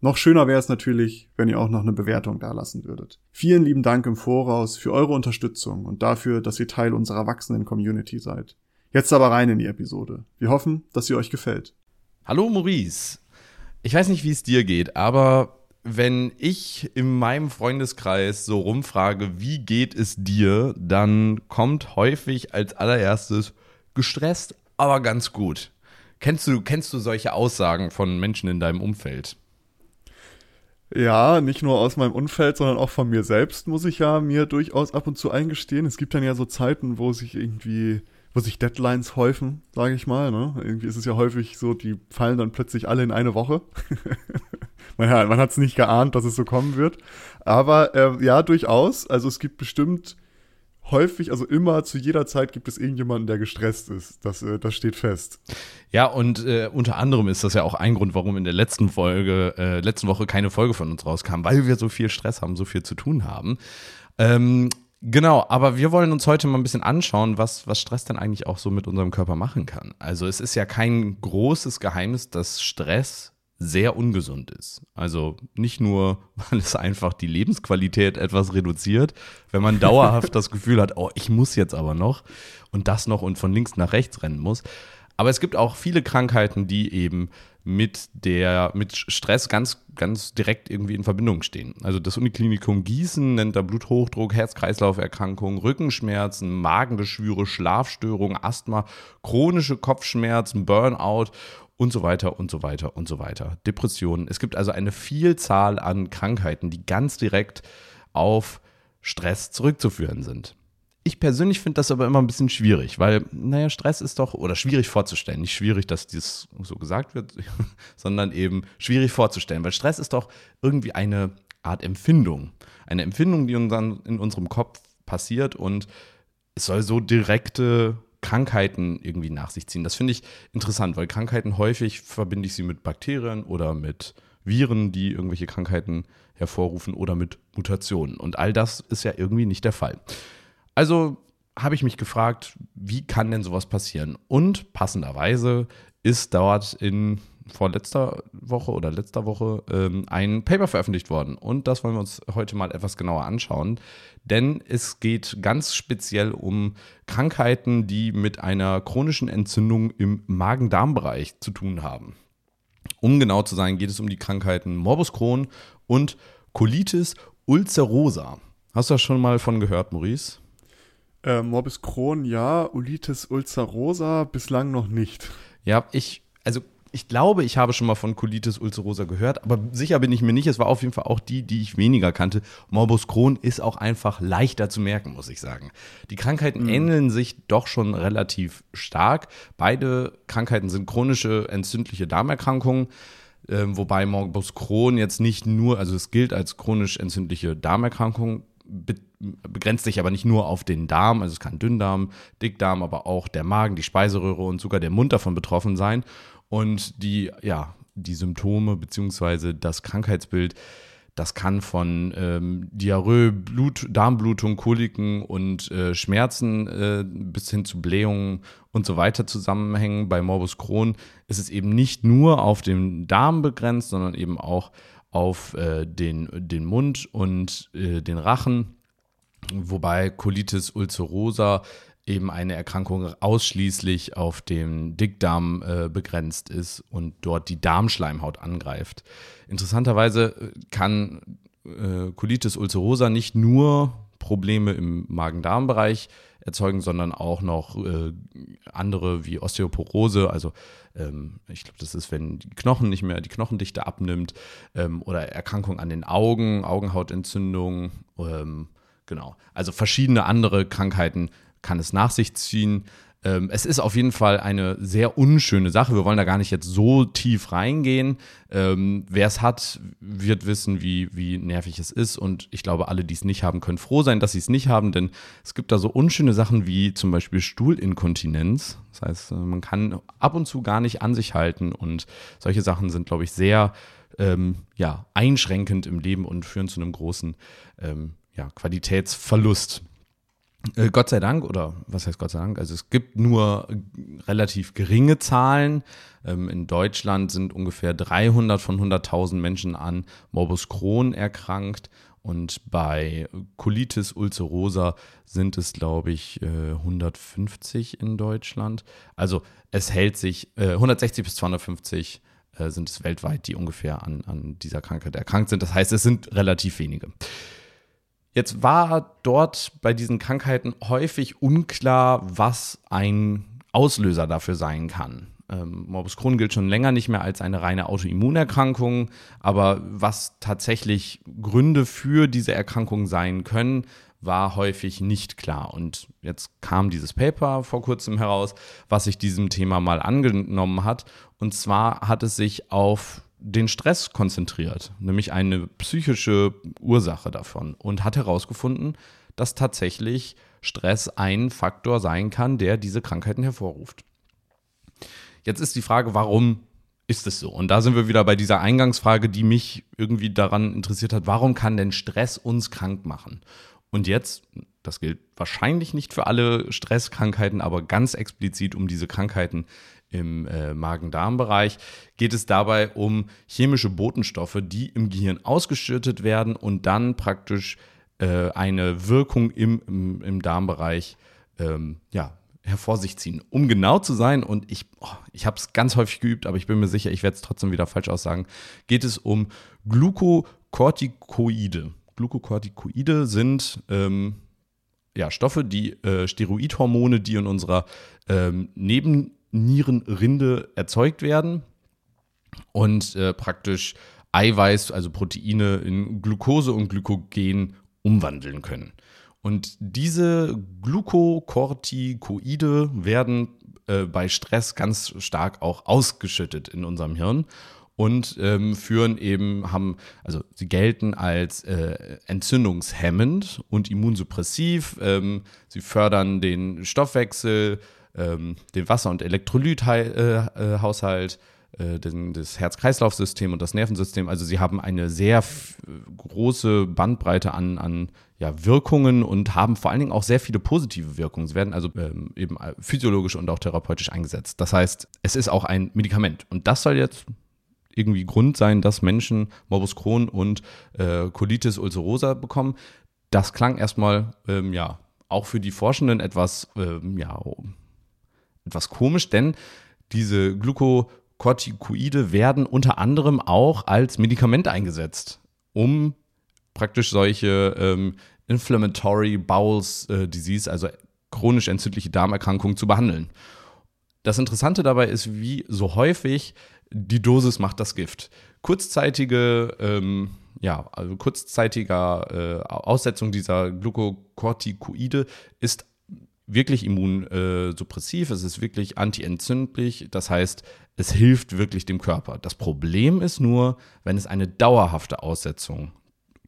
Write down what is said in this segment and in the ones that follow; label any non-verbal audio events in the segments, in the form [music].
Noch schöner wäre es natürlich, wenn ihr auch noch eine Bewertung dalassen würdet. Vielen lieben Dank im Voraus für eure Unterstützung und dafür, dass ihr Teil unserer wachsenden Community seid. Jetzt aber rein in die Episode. Wir hoffen, dass sie euch gefällt. Hallo Maurice. Ich weiß nicht, wie es dir geht, aber wenn ich in meinem Freundeskreis so rumfrage, wie geht es dir, dann kommt häufig als allererstes gestresst, aber ganz gut. Kennst du, kennst du solche Aussagen von Menschen in deinem Umfeld? Ja, nicht nur aus meinem Umfeld, sondern auch von mir selbst muss ich ja mir durchaus ab und zu eingestehen. Es gibt dann ja so Zeiten, wo sich irgendwie, wo sich Deadlines häufen, sage ich mal. Ne? Irgendwie ist es ja häufig so, die fallen dann plötzlich alle in eine Woche. man, [laughs] man hat es nicht geahnt, dass es so kommen wird. Aber äh, ja, durchaus. Also es gibt bestimmt häufig, also immer zu jeder Zeit gibt es irgendjemanden, der gestresst ist. Das, äh, das steht fest. Ja, und äh, unter anderem ist das ja auch ein Grund, warum in der letzten Folge, äh, letzten Woche keine Folge von uns rauskam, weil wir so viel Stress haben, so viel zu tun haben. Ähm, genau, aber wir wollen uns heute mal ein bisschen anschauen, was, was Stress denn eigentlich auch so mit unserem Körper machen kann. Also es ist ja kein großes Geheimnis, dass Stress sehr ungesund ist. Also nicht nur, [laughs] weil es einfach die Lebensqualität etwas reduziert, wenn man dauerhaft das Gefühl hat, oh, ich muss jetzt aber noch und das noch und von links nach rechts rennen muss. Aber es gibt auch viele Krankheiten, die eben mit der, mit Stress ganz, ganz direkt irgendwie in Verbindung stehen. Also das Uniklinikum Gießen nennt da Bluthochdruck, Herz-Kreislauf-Erkrankungen, Rückenschmerzen, Magengeschwüre, Schlafstörungen, Asthma, chronische Kopfschmerzen, Burnout und so weiter und so weiter und so weiter. Depressionen. Es gibt also eine Vielzahl an Krankheiten, die ganz direkt auf Stress zurückzuführen sind. Ich persönlich finde das aber immer ein bisschen schwierig, weil, naja, Stress ist doch, oder schwierig vorzustellen, nicht schwierig, dass dies so gesagt wird, [laughs] sondern eben schwierig vorzustellen, weil Stress ist doch irgendwie eine Art Empfindung. Eine Empfindung, die uns dann in unserem Kopf passiert und es soll so direkte Krankheiten irgendwie nach sich ziehen. Das finde ich interessant, weil Krankheiten häufig verbinde ich sie mit Bakterien oder mit Viren, die irgendwelche Krankheiten hervorrufen oder mit Mutationen. Und all das ist ja irgendwie nicht der Fall. Also habe ich mich gefragt, wie kann denn sowas passieren? Und passenderweise ist dort in vorletzter Woche oder letzter Woche ähm, ein Paper veröffentlicht worden. Und das wollen wir uns heute mal etwas genauer anschauen. Denn es geht ganz speziell um Krankheiten, die mit einer chronischen Entzündung im Magen-Darm-Bereich zu tun haben. Um genau zu sein, geht es um die Krankheiten Morbus Crohn und Colitis ulcerosa. Hast du das schon mal von gehört, Maurice? Äh, Morbus Crohn ja, Ulitis ulcerosa bislang noch nicht. Ja, ich, also ich glaube, ich habe schon mal von Colitis ulcerosa gehört, aber sicher bin ich mir nicht. Es war auf jeden Fall auch die, die ich weniger kannte. Morbus Crohn ist auch einfach leichter zu merken, muss ich sagen. Die Krankheiten mhm. ähneln sich doch schon relativ stark. Beide Krankheiten sind chronische entzündliche Darmerkrankungen. Äh, wobei Morbus Crohn jetzt nicht nur, also es gilt als chronisch entzündliche Darmerkrankung, be begrenzt sich aber nicht nur auf den Darm, also es kann Dünndarm, Dickdarm, aber auch der Magen, die Speiseröhre und sogar der Mund davon betroffen sein. Und die, ja, die Symptome beziehungsweise das Krankheitsbild, das kann von ähm, Diarrhoe, Blut, Darmblutung, Koliken und äh, Schmerzen äh, bis hin zu Blähungen und so weiter zusammenhängen. Bei Morbus Crohn ist es eben nicht nur auf den Darm begrenzt, sondern eben auch auf äh, den, den Mund und äh, den Rachen. Wobei Colitis ulcerosa eben eine Erkrankung ausschließlich auf den Dickdarm äh, begrenzt ist und dort die Darmschleimhaut angreift. Interessanterweise äh, kann äh, Colitis ulcerosa nicht nur Probleme im Magen-Darm-Bereich erzeugen, sondern auch noch äh, andere wie Osteoporose, also ähm, ich glaube, das ist, wenn die Knochen nicht mehr, die Knochendichte abnimmt ähm, oder Erkrankungen an den Augen, Augenhautentzündung, ähm, genau. Also verschiedene andere Krankheiten kann es nach sich ziehen. ähm, es ist auf jeden Fall eine sehr unschöne Sache. Wir wollen da gar nicht jetzt so tief reingehen. Ähm, Wer es hat, wird wissen, wie, wie nervig es ist. Und ich glaube, alle, die es nicht haben, können froh sein, dass sie es nicht haben, denn es gibt da so unschöne Sachen wie zum Beispiel Stuhlinkontinenz. Das heißt, äh, man kann ab und zu gar nicht an sich halten und solche Sachen sind, glaube ich, sehr ähm, ja, einschränkend im Leben und führen zu einem großen ähm, ja, Qualitätsverlust. Äh, Gott sei Dank, oder was heißt Gott sei Dank? Also es gibt nur relativ geringe Zahlen. Ähm, in Deutschland sind ungefähr 300 von 100.000 Menschen an Morbus Crohn erkrankt. Und bei Colitis ulcerosa sind es, glaube ich, 150 äh, in Deutschland. Also es hält sich, 160 äh, bis 250 sind es weltweit, die ungefähr an, an dieser Krankheit erkrankt sind. Das heißt, es sind relativ wenige. Jetzt war dort bei diesen Krankheiten häufig unklar, was ein Auslöser dafür sein kann. Ähm, Morbus Crohn gilt schon länger nicht mehr als eine reine Autoimmunerkrankung, aber was tatsächlich Gründe für diese Erkrankung sein können, war häufig nicht klar. Und jetzt kam dieses Paper vor kurzem heraus, was sich diesem Thema mal angenommen hat. Und zwar hat es sich auf den Stress konzentriert, nämlich eine psychische Ursache davon und hat herausgefunden, dass tatsächlich Stress ein Faktor sein kann, der diese Krankheiten hervorruft. Jetzt ist die Frage, warum ist es so? Und da sind wir wieder bei dieser Eingangsfrage, die mich irgendwie daran interessiert hat, warum kann denn Stress uns krank machen? Und jetzt, das gilt wahrscheinlich nicht für alle Stresskrankheiten, aber ganz explizit um diese Krankheiten im äh, Magen-Darm-Bereich, geht es dabei um chemische Botenstoffe, die im Gehirn ausgeschüttet werden und dann praktisch äh, eine Wirkung im, im, im Darmbereich ähm, ja, hervor sich ziehen. Um genau zu sein, und ich, oh, ich habe es ganz häufig geübt, aber ich bin mir sicher, ich werde es trotzdem wieder falsch aussagen, geht es um Glukokortikoide. Glukokortikoide sind ähm, ja, Stoffe, die äh, Steroidhormone, die in unserer ähm, Neben Nierenrinde erzeugt werden und äh, praktisch Eiweiß, also Proteine, in Glucose und Glykogen umwandeln können. Und diese Glukokortikoide werden äh, bei Stress ganz stark auch ausgeschüttet in unserem Hirn und ähm, führen eben, haben, also sie gelten als äh, entzündungshemmend und immunsuppressiv. Ähm, sie fördern den Stoffwechsel, ähm, den Wasser- und Elektrolythaushalt, äh, äh, das Herz-Kreislauf-System und das Nervensystem. Also sie haben eine sehr große Bandbreite an, an ja, Wirkungen und haben vor allen Dingen auch sehr viele positive Wirkungen. Sie werden also ähm, eben physiologisch und auch therapeutisch eingesetzt. Das heißt, es ist auch ein Medikament. Und das soll jetzt irgendwie Grund sein, dass Menschen Morbus Crohn und äh, Colitis ulcerosa bekommen. Das klang erstmal, ähm, ja, auch für die Forschenden etwas, ähm, ja, etwas komisch, denn diese Glukokortikoide werden unter anderem auch als Medikament eingesetzt, um praktisch solche ähm, Inflammatory Bowels äh, Disease, also chronisch entzündliche Darmerkrankungen zu behandeln. Das Interessante dabei ist, wie so häufig die Dosis macht das Gift. Kurzzeitige, ähm, ja, also kurzzeitiger äh, Aussetzung dieser Glukokortikoide ist wirklich immunsuppressiv, es ist wirklich antientzündlich, das heißt, es hilft wirklich dem Körper. Das Problem ist nur, wenn es eine dauerhafte Aussetzung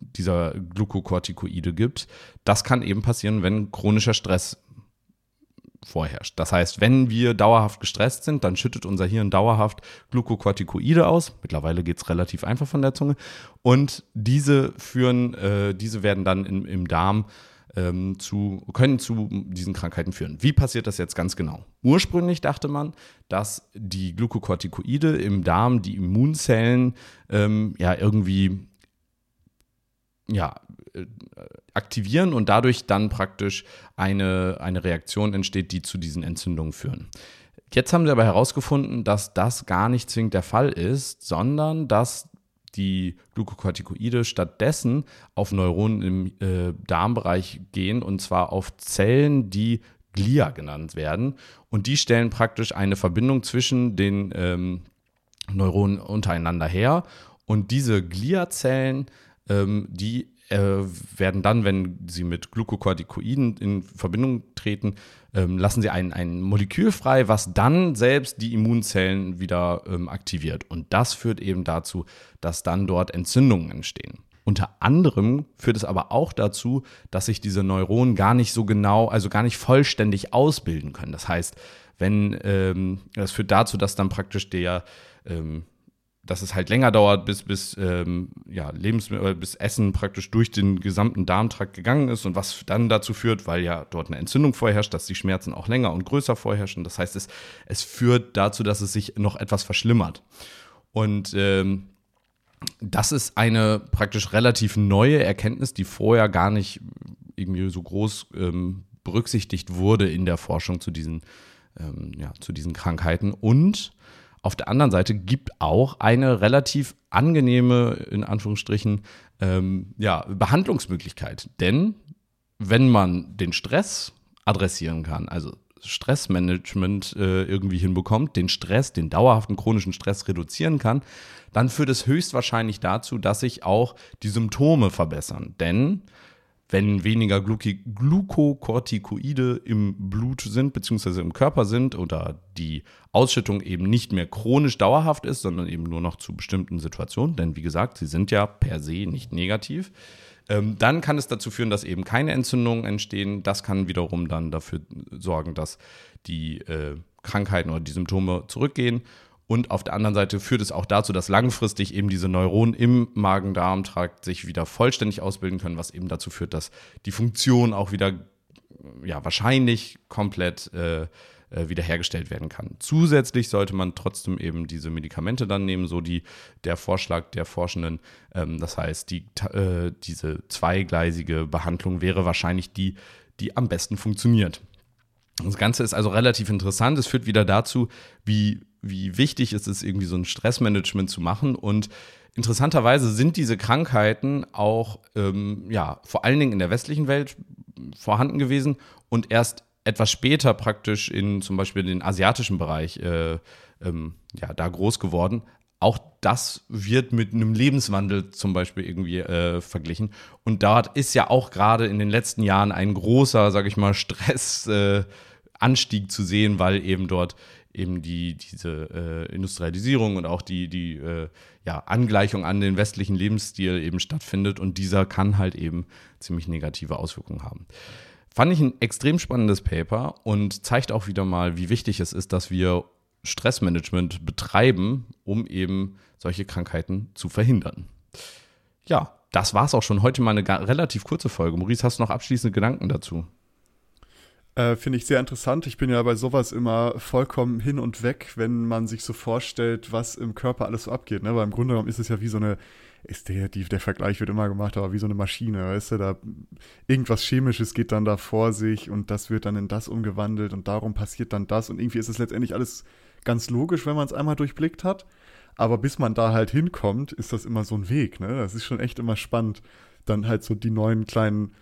dieser Glukokortikoide gibt. Das kann eben passieren, wenn chronischer Stress vorherrscht. Das heißt, wenn wir dauerhaft gestresst sind, dann schüttet unser Hirn dauerhaft Glukokortikoide aus. Mittlerweile geht es relativ einfach von der Zunge. Und diese führen, äh, diese werden dann im, im Darm ähm, zu, können zu diesen Krankheiten führen. Wie passiert das jetzt ganz genau? Ursprünglich dachte man, dass die Glukokortikoide im Darm die Immunzellen ähm, ja irgendwie ja, äh, aktivieren und dadurch dann praktisch eine, eine Reaktion entsteht, die zu diesen Entzündungen führen. Jetzt haben sie aber herausgefunden, dass das gar nicht zwingend der Fall ist, sondern dass die Glukokortikoide stattdessen auf Neuronen im äh, Darmbereich gehen und zwar auf Zellen, die Glia genannt werden. Und die stellen praktisch eine Verbindung zwischen den ähm, Neuronen untereinander her. Und diese Gliazellen, ähm, die äh, werden dann, wenn sie mit Glukokortikoiden in Verbindung treten, ähm, lassen sie ein, ein Molekül frei, was dann selbst die Immunzellen wieder ähm, aktiviert. Und das führt eben dazu, dass dann dort Entzündungen entstehen. Unter anderem führt es aber auch dazu, dass sich diese Neuronen gar nicht so genau, also gar nicht vollständig ausbilden können. Das heißt, wenn ähm, das führt dazu, dass dann praktisch der ähm, dass es halt länger dauert, bis, bis, ähm, ja, Lebensmittel, bis Essen praktisch durch den gesamten Darmtrakt gegangen ist und was dann dazu führt, weil ja dort eine Entzündung vorherrscht, dass die Schmerzen auch länger und größer vorherrschen. Das heißt, es, es führt dazu, dass es sich noch etwas verschlimmert. Und ähm, das ist eine praktisch relativ neue Erkenntnis, die vorher gar nicht irgendwie so groß ähm, berücksichtigt wurde in der Forschung zu diesen, ähm, ja, zu diesen Krankheiten. Und auf der anderen Seite gibt auch eine relativ angenehme, in Anführungsstrichen, ähm, ja, Behandlungsmöglichkeit. Denn wenn man den Stress adressieren kann, also Stressmanagement äh, irgendwie hinbekommt, den Stress, den dauerhaften chronischen Stress reduzieren kann, dann führt es höchstwahrscheinlich dazu, dass sich auch die Symptome verbessern. Denn wenn weniger Glukokortikoide im Blut sind, beziehungsweise im Körper sind oder die Ausschüttung eben nicht mehr chronisch dauerhaft ist, sondern eben nur noch zu bestimmten Situationen, denn wie gesagt, sie sind ja per se nicht negativ, ähm, dann kann es dazu führen, dass eben keine Entzündungen entstehen. Das kann wiederum dann dafür sorgen, dass die äh, Krankheiten oder die Symptome zurückgehen. Und auf der anderen Seite führt es auch dazu, dass langfristig eben diese Neuronen im Magen-Darm-Trakt sich wieder vollständig ausbilden können, was eben dazu führt, dass die Funktion auch wieder, ja, wahrscheinlich komplett äh, äh, wiederhergestellt werden kann. Zusätzlich sollte man trotzdem eben diese Medikamente dann nehmen, so die der Vorschlag der Forschenden. Ähm, das heißt, die, äh, diese zweigleisige Behandlung wäre wahrscheinlich die, die am besten funktioniert. Das Ganze ist also relativ interessant. Es führt wieder dazu, wie wie wichtig ist es irgendwie so ein Stressmanagement zu machen und interessanterweise sind diese Krankheiten auch ähm, ja vor allen Dingen in der westlichen Welt vorhanden gewesen und erst etwas später praktisch in zum Beispiel den asiatischen Bereich äh, ähm, ja da groß geworden. Auch das wird mit einem Lebenswandel zum Beispiel irgendwie äh, verglichen. Und dort ist ja auch gerade in den letzten Jahren ein großer, sag ich mal, [laughs] Stressanstieg äh, zu sehen, weil eben dort eben die, diese äh, Industrialisierung und auch die, die äh, ja, Angleichung an den westlichen Lebensstil eben stattfindet und dieser kann halt eben ziemlich negative Auswirkungen haben. Fand ich ein extrem spannendes Paper und zeigt auch wieder mal, wie wichtig es ist, dass wir Stressmanagement betreiben, um eben solche Krankheiten zu verhindern. Ja, das war es auch schon. Heute mal eine relativ kurze Folge. Maurice, hast du noch abschließende Gedanken dazu? Äh, Finde ich sehr interessant. Ich bin ja bei sowas immer vollkommen hin und weg, wenn man sich so vorstellt, was im Körper alles so abgeht. Ne? Weil im Grunde genommen ist es ja wie so eine, ist der, die, der Vergleich wird immer gemacht, aber wie so eine Maschine, weißt du, da irgendwas Chemisches geht dann da vor sich und das wird dann in das umgewandelt und darum passiert dann das und irgendwie ist es letztendlich alles ganz logisch, wenn man es einmal durchblickt hat. Aber bis man da halt hinkommt, ist das immer so ein Weg, ne? Das ist schon echt immer spannend, dann halt so die neuen kleinen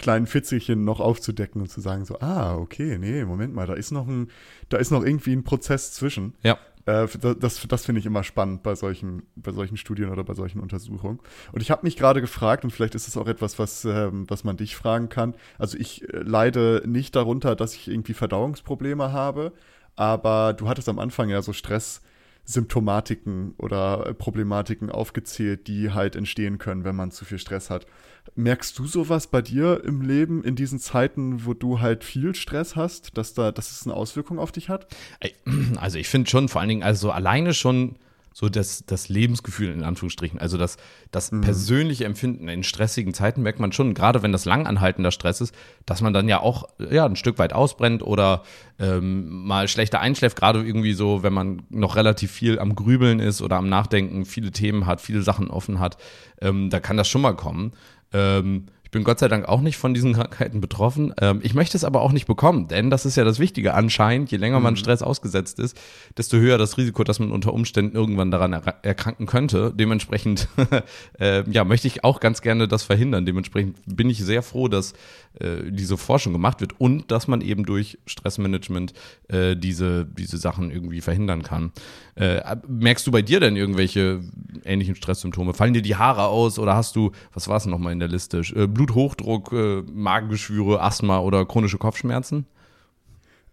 kleinen Fitzelchen noch aufzudecken und zu sagen so, ah, okay, nee, Moment mal, da ist noch ein, da ist noch irgendwie ein Prozess zwischen. Ja. Äh, das das finde ich immer spannend bei solchen, bei solchen Studien oder bei solchen Untersuchungen. Und ich habe mich gerade gefragt, und vielleicht ist es auch etwas, was, ähm, was man dich fragen kann. Also ich äh, leide nicht darunter, dass ich irgendwie Verdauungsprobleme habe, aber du hattest am Anfang ja so Stress Symptomatiken oder Problematiken aufgezählt, die halt entstehen können, wenn man zu viel Stress hat. Merkst du sowas bei dir im Leben in diesen Zeiten, wo du halt viel Stress hast, dass da, dass es eine Auswirkung auf dich hat? [clears throat] Also ich finde schon vor allen Dingen, also alleine schon so das, das Lebensgefühl in Anführungsstrichen, also das, das mhm. persönliche Empfinden in stressigen Zeiten merkt man schon, gerade wenn das langanhaltender Stress ist, dass man dann ja auch ja, ein Stück weit ausbrennt oder ähm, mal schlechter einschläft, gerade irgendwie so, wenn man noch relativ viel am Grübeln ist oder am Nachdenken, viele Themen hat, viele Sachen offen hat, ähm, da kann das schon mal kommen. Ähm, ich bin Gott sei Dank auch nicht von diesen Krankheiten betroffen. Ähm, ich möchte es aber auch nicht bekommen, denn das ist ja das Wichtige anscheinend. Je länger man mhm. Stress ausgesetzt ist, desto höher das Risiko, dass man unter Umständen irgendwann daran er erkranken könnte. Dementsprechend [laughs] äh, ja, möchte ich auch ganz gerne das verhindern. Dementsprechend bin ich sehr froh, dass äh, diese Forschung gemacht wird und dass man eben durch Stressmanagement äh, diese, diese Sachen irgendwie verhindern kann. Äh, merkst du bei dir denn irgendwelche ähnlichen Stresssymptome? Fallen dir die Haare aus oder hast du, was war es nochmal in der Liste? Bluthochdruck, äh, Magengeschwüre, Asthma oder chronische Kopfschmerzen?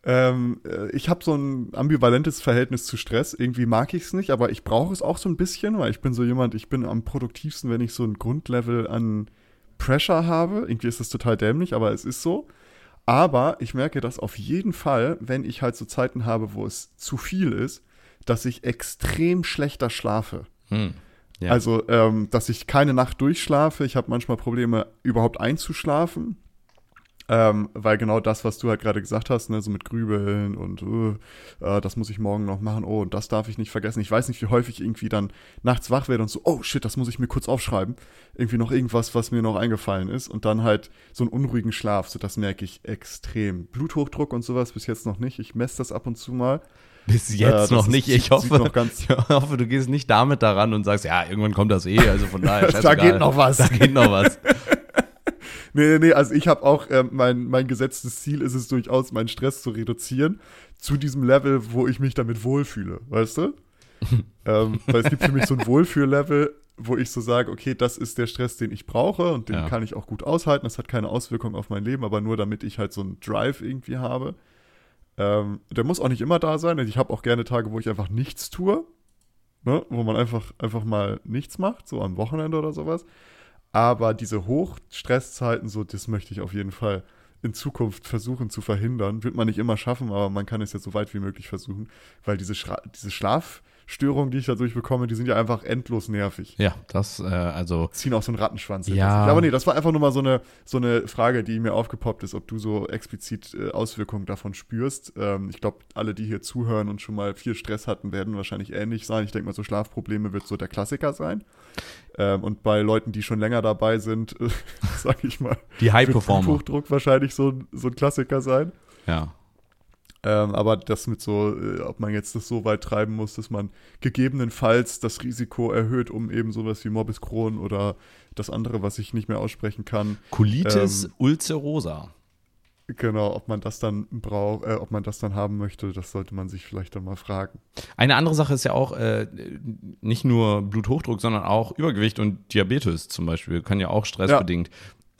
Ähm, äh, ich habe so ein ambivalentes Verhältnis zu Stress. Irgendwie mag ich es nicht, aber ich brauche es auch so ein bisschen, weil ich bin so jemand, ich bin am produktivsten, wenn ich so ein Grundlevel an Pressure habe. Irgendwie ist das total dämlich, aber es ist so. Aber ich merke das auf jeden Fall, wenn ich halt so Zeiten habe, wo es zu viel ist, dass ich extrem schlechter schlafe. Hm. Ja. Also, ähm, dass ich keine Nacht durchschlafe. Ich habe manchmal Probleme, überhaupt einzuschlafen. Ähm, weil genau das, was du halt gerade gesagt hast, ne, so mit Grübeln und uh, äh, das muss ich morgen noch machen, oh, und das darf ich nicht vergessen. Ich weiß nicht, wie häufig irgendwie dann nachts wach werde und so, oh shit, das muss ich mir kurz aufschreiben. Irgendwie noch irgendwas, was mir noch eingefallen ist. Und dann halt so einen unruhigen Schlaf, so das merke ich extrem. Bluthochdruck und sowas bis jetzt noch nicht. Ich messe das ab und zu mal. Bis jetzt äh, noch nicht. Ich hoffe, ich hoffe, du gehst nicht damit daran und sagst, ja, irgendwann kommt das eh. Also von daher. [laughs] da geht noch was. Da geht noch was. [laughs] Nee, nee, also ich habe auch, äh, mein, mein gesetztes Ziel ist es durchaus, meinen Stress zu reduzieren zu diesem Level, wo ich mich damit wohlfühle, weißt du? [laughs] ähm, weil es gibt für mich so ein Wohlfühllevel, wo ich so sage, okay, das ist der Stress, den ich brauche und den ja. kann ich auch gut aushalten. Das hat keine Auswirkung auf mein Leben, aber nur damit ich halt so einen Drive irgendwie habe. Ähm, der muss auch nicht immer da sein. Also ich habe auch gerne Tage, wo ich einfach nichts tue, ne? wo man einfach, einfach mal nichts macht, so am Wochenende oder sowas. Aber diese Hochstresszeiten, so, das möchte ich auf jeden Fall in Zukunft versuchen zu verhindern. Wird man nicht immer schaffen, aber man kann es ja so weit wie möglich versuchen, weil diese, Schra diese Schlaf- Störungen, die ich dadurch bekomme, die sind ja einfach endlos nervig. Ja, das, äh, also. Ziehen auch so einen Rattenschwanz. Ja. Aber nee, das war einfach nur mal so eine, so eine Frage, die mir aufgepoppt ist, ob du so explizit äh, Auswirkungen davon spürst. Ähm, ich glaube, alle, die hier zuhören und schon mal viel Stress hatten, werden wahrscheinlich ähnlich sein. Ich denke mal, so Schlafprobleme wird so der Klassiker sein. Ähm, und bei Leuten, die schon länger dabei sind, äh, [laughs] sag ich mal, die High-Performer. Hochdruck wahrscheinlich so, so ein Klassiker sein. Ja. Ähm, aber das mit so, äh, ob man jetzt das so weit treiben muss, dass man gegebenenfalls das Risiko erhöht, um eben sowas wie Morbus Crohn oder das andere, was ich nicht mehr aussprechen kann. Colitis ähm, ulcerosa. Genau, ob man das dann braucht, äh, ob man das dann haben möchte, das sollte man sich vielleicht dann mal fragen. Eine andere Sache ist ja auch äh, nicht nur Bluthochdruck, sondern auch Übergewicht und Diabetes zum Beispiel kann ja auch stressbedingt. Ja.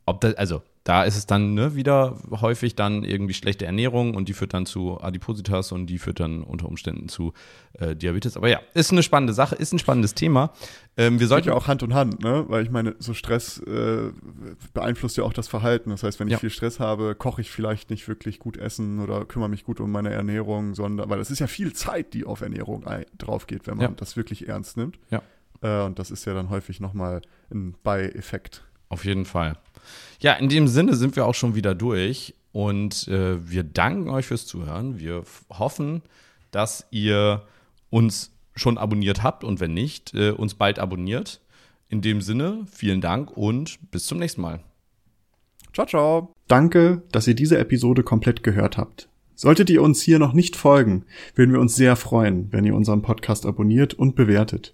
Ob das, also da ist es dann ne, wieder häufig dann irgendwie schlechte Ernährung und die führt dann zu Adipositas und die führt dann unter Umständen zu äh, Diabetes. Aber ja, ist eine spannende Sache, ist ein spannendes Thema. Ähm, wir sollten ja auch Hand in Hand, ne? Weil ich meine, so Stress äh, beeinflusst ja auch das Verhalten. Das heißt, wenn ich ja. viel Stress habe, koche ich vielleicht nicht wirklich gut essen oder kümmere mich gut um meine Ernährung, sondern weil es ist ja viel Zeit, die auf Ernährung drauf geht, wenn man ja. das wirklich ernst nimmt. Ja. Äh, und das ist ja dann häufig nochmal ein Beieffekt. Auf jeden Fall. Ja, in dem Sinne sind wir auch schon wieder durch und äh, wir danken euch fürs Zuhören. Wir hoffen, dass ihr uns schon abonniert habt und wenn nicht, äh, uns bald abonniert. In dem Sinne, vielen Dank und bis zum nächsten Mal. Ciao, ciao. Danke, dass ihr diese Episode komplett gehört habt. Solltet ihr uns hier noch nicht folgen, würden wir uns sehr freuen, wenn ihr unseren Podcast abonniert und bewertet.